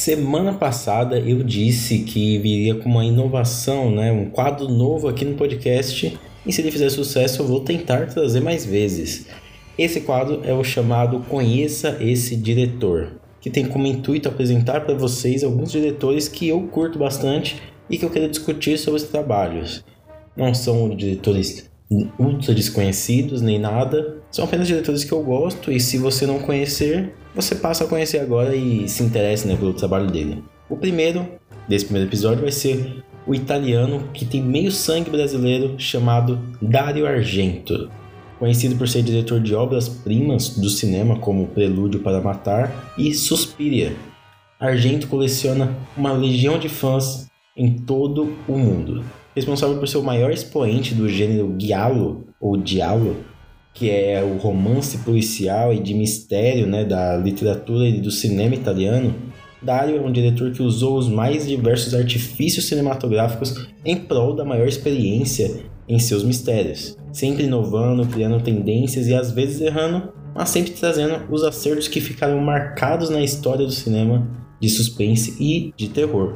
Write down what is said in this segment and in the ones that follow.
Semana passada eu disse que viria com uma inovação, né, um quadro novo aqui no podcast. E se ele fizer sucesso, eu vou tentar trazer mais vezes. Esse quadro é o chamado Conheça esse diretor, que tem como intuito apresentar para vocês alguns diretores que eu curto bastante e que eu quero discutir sobre os trabalhos. Não são diretores ultra desconhecidos nem nada, são apenas diretores que eu gosto e se você não conhecer, você passa a conhecer agora e se interessa né, pelo trabalho dele. O primeiro desse primeiro episódio vai ser o italiano que tem meio sangue brasileiro chamado Dario Argento. Conhecido por ser diretor de obras-primas do cinema como Prelúdio para Matar e Suspiria, Argento coleciona uma legião de fãs em todo o mundo. Responsável por ser o maior expoente do gênero giallo ou diallo, que é o romance policial e de mistério né, da literatura e do cinema italiano, Dario é um diretor que usou os mais diversos artifícios cinematográficos em prol da maior experiência em seus mistérios, sempre inovando, criando tendências e às vezes errando, mas sempre trazendo os acertos que ficaram marcados na história do cinema de suspense e de terror.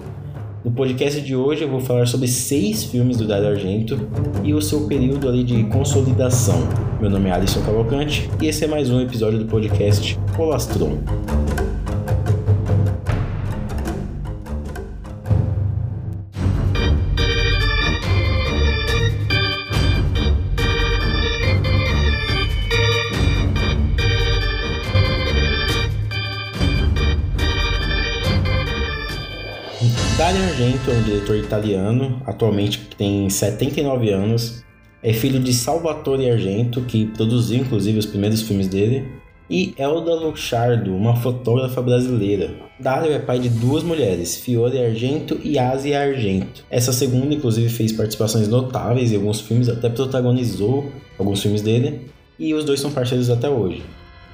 No podcast de hoje eu vou falar sobre seis filmes do Dario Argento e o seu período ali de consolidação. Meu nome é Alisson Cavalcante e esse é mais um episódio do podcast Colastron. Argento é um diretor italiano, atualmente tem 79 anos. É filho de Salvatore Argento, que produziu inclusive os primeiros filmes dele, e Elda Luchardo, uma fotógrafa brasileira. Dario é pai de duas mulheres, Fiore Argento e Asia Argento. Essa segunda, inclusive, fez participações notáveis em alguns filmes, até protagonizou alguns filmes dele, e os dois são parceiros até hoje.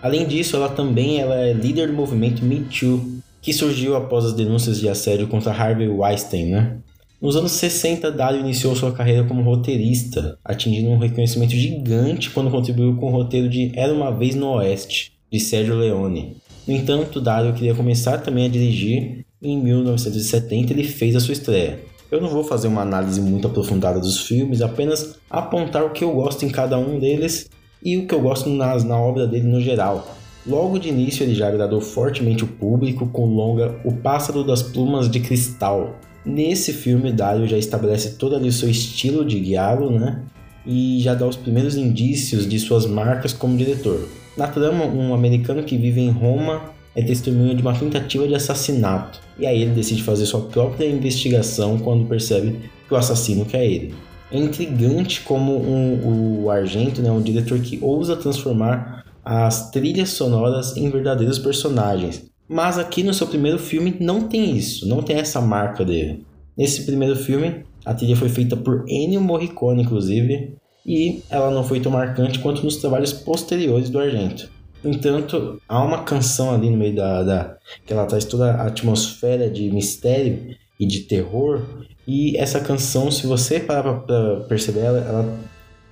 Além disso, ela também ela é líder do movimento Me Too, que surgiu após as denúncias de assédio contra Harvey Weinstein, né? Nos anos 60, Dario iniciou sua carreira como roteirista, atingindo um reconhecimento gigante quando contribuiu com o roteiro de Era uma Vez no Oeste, de Sergio Leone. No entanto, Dario queria começar também a dirigir e em 1970 ele fez a sua estreia. Eu não vou fazer uma análise muito aprofundada dos filmes, apenas apontar o que eu gosto em cada um deles e o que eu gosto nas, na obra dele no geral, Logo de início, ele já agradou fortemente o público com o longa O Pássaro das Plumas de Cristal. Nesse filme, Dario já estabelece todo ali o seu estilo de guiá-lo, né? E já dá os primeiros indícios de suas marcas como diretor. Na trama, um americano que vive em Roma é testemunha de uma tentativa de assassinato. E aí ele decide fazer sua própria investigação quando percebe que o assassino quer ele. É intrigante como um, o Argento, né, um diretor que ousa transformar as trilhas sonoras em verdadeiros personagens. Mas aqui no seu primeiro filme não tem isso, não tem essa marca dele. Nesse primeiro filme, a trilha foi feita por Ennio Morricone, inclusive, e ela não foi tão marcante quanto nos trabalhos posteriores do Argento. No entanto, há uma canção ali no meio da, da que ela traz toda a atmosfera de mistério e de terror. E essa canção, se você parar para perceber, ela, ela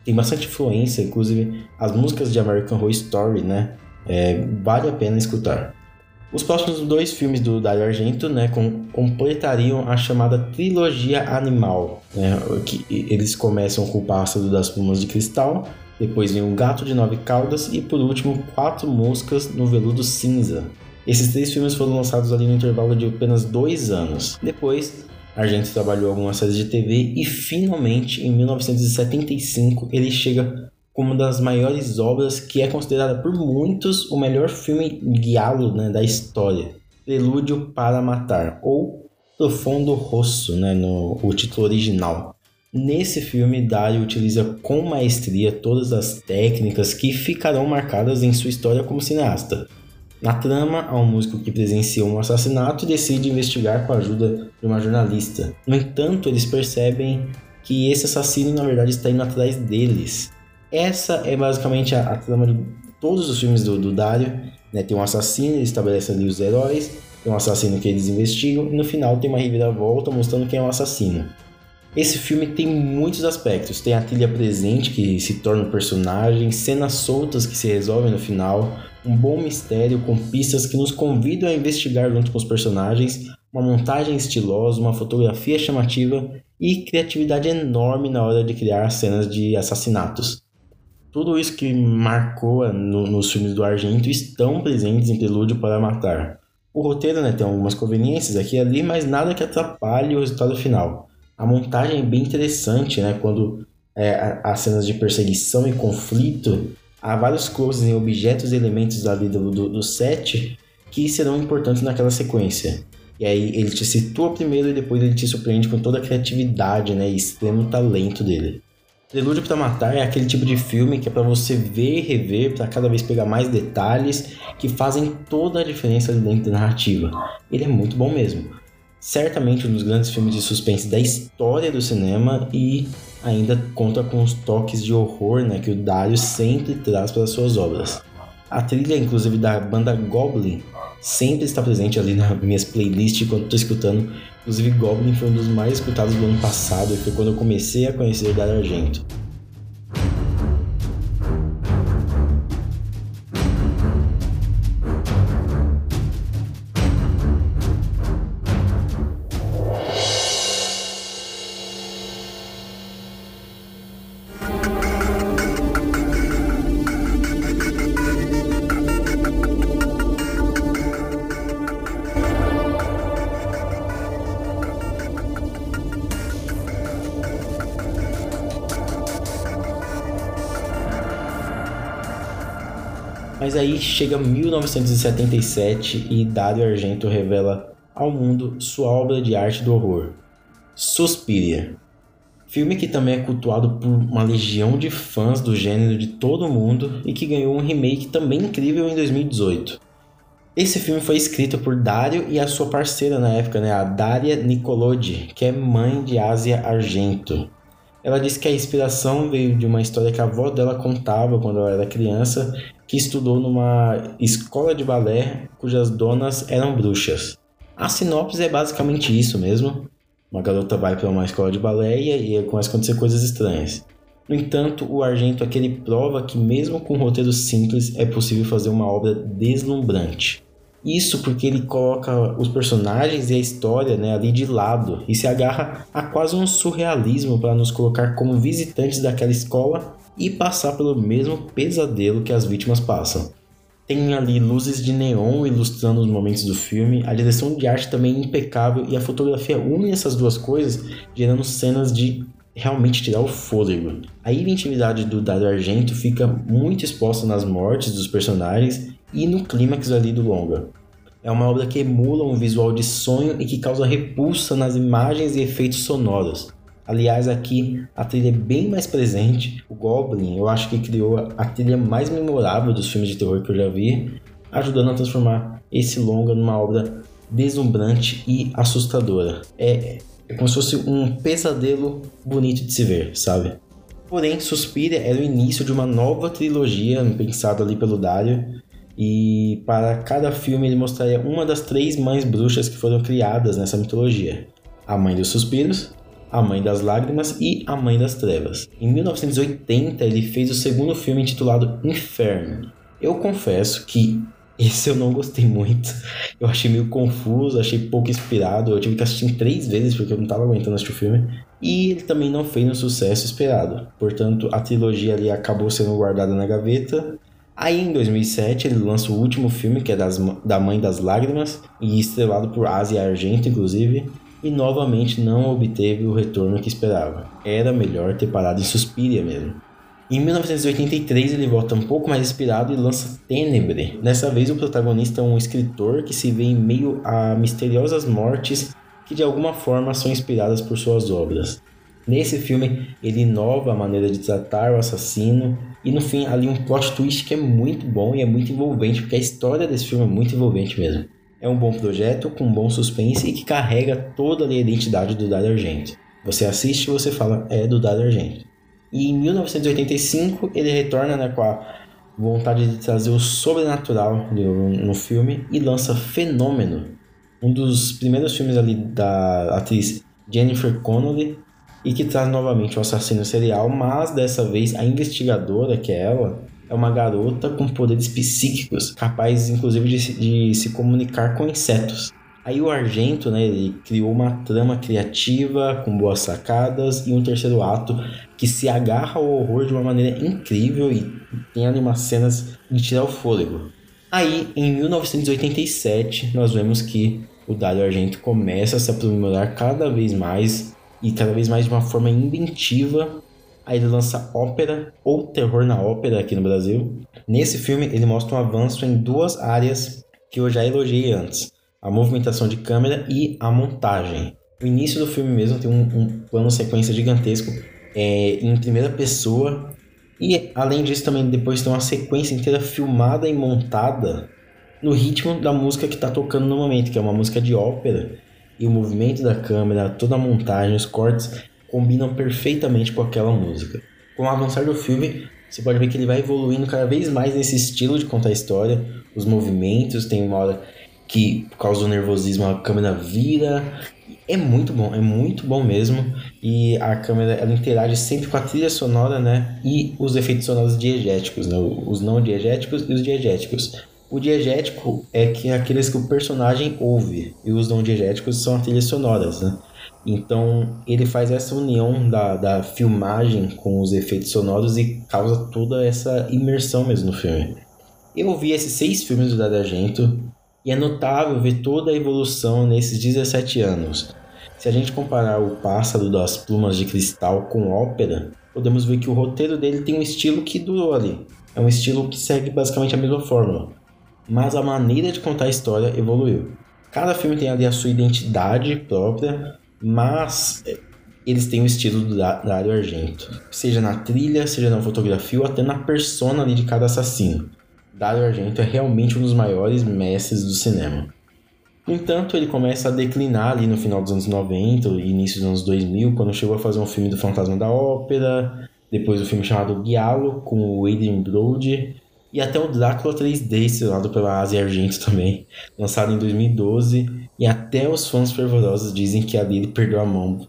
tem bastante influência, inclusive as músicas de American Horror Story, né? É, vale a pena escutar. Os próximos dois filmes do Dario Argento, né, com, completariam a chamada trilogia animal, né, que eles começam com o Pássaro das Plumas de Cristal, depois vem o Gato de Nove Caudas e por último Quatro Moscas no Veludo Cinza. Esses três filmes foram lançados ali no intervalo de apenas dois anos. Depois, Argento trabalhou algumas séries de TV e finalmente em 1975 ele chega com uma das maiores obras que é considerada por muitos o melhor filme guialo né, da história, Prelúdio para Matar ou Profundo Rosso, né, no o título original. Nesse filme, Dario utiliza com maestria todas as técnicas que ficarão marcadas em sua história como cineasta, na trama, há um músico que presencia um assassinato e decide investigar com a ajuda de uma jornalista. No entanto, eles percebem que esse assassino, na verdade, está indo atrás deles. Essa é basicamente a, a trama de todos os filmes do, do Dario. Né? Tem um assassino, ele estabelece ali os heróis, tem um assassino que eles investigam, e no final tem uma reviravolta mostrando quem é o assassino. Esse filme tem muitos aspectos. Tem a trilha presente que se torna um personagem, cenas soltas que se resolvem no final, um bom mistério com pistas que nos convidam a investigar junto com os personagens, uma montagem estilosa, uma fotografia chamativa e criatividade enorme na hora de criar cenas de assassinatos. Tudo isso que marcou no, nos filmes do Argento estão presentes em Prelúdio para Matar. O roteiro né, tem algumas conveniências aqui e ali, mas nada que atrapalhe o resultado final. A montagem é bem interessante, né? Quando é, as cenas de perseguição e conflito, há vários closes em objetos e elementos da vida do, do set que serão importantes naquela sequência. E aí ele te situa primeiro e depois ele te surpreende com toda a criatividade né, e extremo talento dele. Prelúdio para Matar é aquele tipo de filme que é para você ver e rever, para cada vez pegar mais detalhes que fazem toda a diferença dentro da narrativa. Ele é muito bom mesmo. Certamente um dos grandes filmes de suspense da história do cinema e ainda conta com os toques de horror né, que o Dario sempre traz para suas obras. A trilha, inclusive, da banda Goblin sempre está presente ali nas minhas playlists quando estou escutando. Inclusive, Goblin foi um dos mais escutados do ano passado, que foi quando eu comecei a conhecer Dario Argento. Mas aí chega 1977 e Dario Argento revela ao mundo sua obra de arte do horror, Suspiria. Filme que também é cultuado por uma legião de fãs do gênero de todo o mundo e que ganhou um remake também incrível em 2018. Esse filme foi escrito por Dario e a sua parceira na época, né, a Daria Nicolodi, que é mãe de Asia Argento. Ela disse que a inspiração veio de uma história que a avó dela contava quando ela era criança, que estudou numa escola de balé cujas donas eram bruxas. A sinopse é basicamente isso mesmo. Uma garota vai para uma escola de balé e começa a acontecer coisas estranhas. No entanto, o Argento aqui ele prova que mesmo com um roteiro simples é possível fazer uma obra deslumbrante. Isso porque ele coloca os personagens e a história né, ali de lado e se agarra a quase um surrealismo para nos colocar como visitantes daquela escola e passar pelo mesmo pesadelo que as vítimas passam. Tem ali luzes de neon ilustrando os momentos do filme, a direção de arte também é impecável e a fotografia une essas duas coisas, gerando cenas de realmente tirar o fôlego. A inventividade do Dario Argento fica muito exposta nas mortes dos personagens e no clímax ali do longa. É uma obra que emula um visual de sonho e que causa repulsa nas imagens e efeitos sonoros. Aliás, aqui a trilha é bem mais presente. O Goblin, eu acho que criou a trilha mais memorável dos filmes de terror que eu já vi, ajudando a transformar esse longa numa obra deslumbrante e assustadora. É, é como se fosse um pesadelo bonito de se ver, sabe? Porém, Suspira era o início de uma nova trilogia pensada ali pelo Dario, e para cada filme ele mostraria uma das três mães bruxas que foram criadas nessa mitologia: a Mãe dos Suspiros, a Mãe das Lágrimas e A Mãe das Trevas. Em 1980 ele fez o segundo filme intitulado Inferno. Eu confesso que esse eu não gostei muito. Eu achei meio confuso, achei pouco inspirado. Eu tive que assistir três vezes porque eu não estava aguentando assistir o filme. E ele também não fez o sucesso esperado. Portanto, a trilogia ali acabou sendo guardada na gaveta Aí em 2007 ele lança o último filme, que é das, da Mãe das Lágrimas, e estrelado por Asia Argento, inclusive, e novamente não obteve o retorno que esperava. Era melhor ter parado em Suspiria mesmo. Em 1983 ele volta um pouco mais inspirado e lança Tenebre. Dessa vez o protagonista é um escritor que se vê em meio a misteriosas mortes que de alguma forma são inspiradas por suas obras. Nesse filme, ele inova a maneira de tratar o assassino e no fim ali um plot twist que é muito bom e é muito envolvente, porque a história desse filme é muito envolvente mesmo. É um bom projeto com um bom suspense e que carrega toda a identidade do Dario Argento. Você assiste e você fala, é do Dario Argento. E em 1985 ele retorna né, com a vontade de trazer o sobrenatural no, filme e lança Fenômeno, um dos primeiros filmes ali da atriz Jennifer Connelly e que traz novamente o assassino serial, mas dessa vez a investigadora, que é ela, é uma garota com poderes psíquicos, capaz inclusive de, de se comunicar com insetos. Aí o Argento, né, ele criou uma trama criativa com boas sacadas e um terceiro ato que se agarra ao horror de uma maneira incrível e tem ali umas cenas de tirar o fôlego. Aí, em 1987, nós vemos que o Dario Argento começa a se aprimorar cada vez mais e cada vez mais de uma forma inventiva. Aí ele lança ópera ou terror na ópera aqui no Brasil. Nesse filme, ele mostra um avanço em duas áreas que eu já elogiei antes a movimentação de câmera e a montagem. O início do filme mesmo tem um, um plano sequência gigantesco é, em primeira pessoa e além disso também depois tem uma sequência inteira filmada e montada no ritmo da música que está tocando no momento, que é uma música de ópera e o movimento da câmera, toda a montagem, os cortes combinam perfeitamente com aquela música. Com o avançar do filme, você pode ver que ele vai evoluindo cada vez mais nesse estilo de contar a história, os movimentos, tem uma hora que por causa do nervosismo a câmera vira. É muito bom, é muito bom mesmo. E a câmera ela interage sempre com a trilha sonora, né? E os efeitos sonoros diegéticos, né? Os não diegéticos e os diegéticos. O diegético é que é aqueles que o personagem ouve, e os não diegéticos são as trilhas sonoras, né? Então ele faz essa união da, da filmagem com os efeitos sonoros e causa toda essa imersão mesmo no filme. Eu vi esses seis filmes do Dario Argento, e é notável ver toda a evolução nesses 17 anos. Se a gente comparar o Pássaro das Plumas de Cristal com Ópera, podemos ver que o roteiro dele tem um estilo que durou ali. É um estilo que segue basicamente a mesma fórmula, mas a maneira de contar a história evoluiu. Cada filme tem ali a sua identidade própria, mas é, eles têm o estilo do Dario Argento, seja na trilha, seja na fotografia ou até na persona ali de cada assassino. Dario Argento é realmente um dos maiores mestres do cinema. No entanto, ele começa a declinar ali no final dos anos 90 e início dos anos 2000, quando chegou a fazer um filme do Fantasma da Ópera, depois o um filme chamado Giallo, com o Adrian Brody, e até o Drácula 3D, estrelado pela Asia Argento também, lançado em 2012, e até os fãs fervorosos dizem que ali ele perdeu a mão.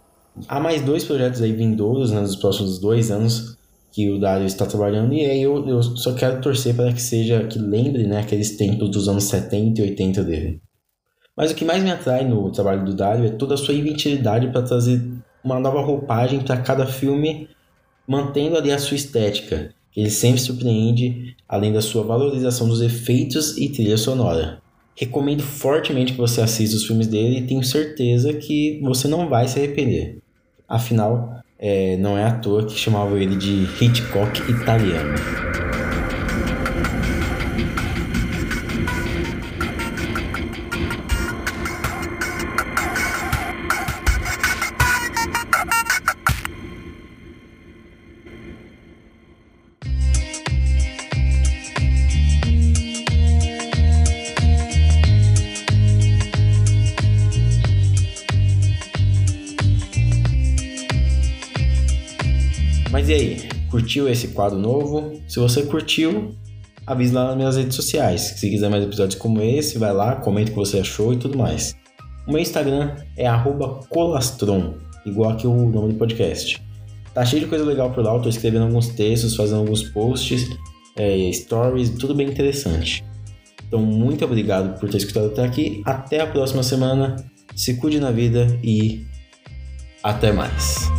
Há mais dois projetos aí vindouros né, nos próximos dois anos, que o Dario está trabalhando e aí eu, eu só quero torcer para que seja que lembre né, aqueles tempos dos anos 70 e 80 dele. Mas o que mais me atrai no trabalho do Dario é toda a sua inventividade para trazer uma nova roupagem para cada filme, mantendo ali a sua estética. Ele sempre surpreende, além da sua valorização dos efeitos e trilha sonora. Recomendo fortemente que você assista os filmes dele e tenho certeza que você não vai se arrepender. Afinal, é, não é à toa que chamavam ele de Hitchcock italiano. Curtiu esse quadro novo? Se você curtiu, avise lá nas minhas redes sociais. Se quiser mais episódios como esse, vai lá, comenta o que você achou e tudo mais. O meu Instagram é colastron, igual que o nome do podcast. Tá cheio de coisa legal por lá, eu tô escrevendo alguns textos, fazendo alguns posts, é, stories, tudo bem interessante. Então, muito obrigado por ter escutado até aqui. Até a próxima semana. Se cuide na vida e até mais.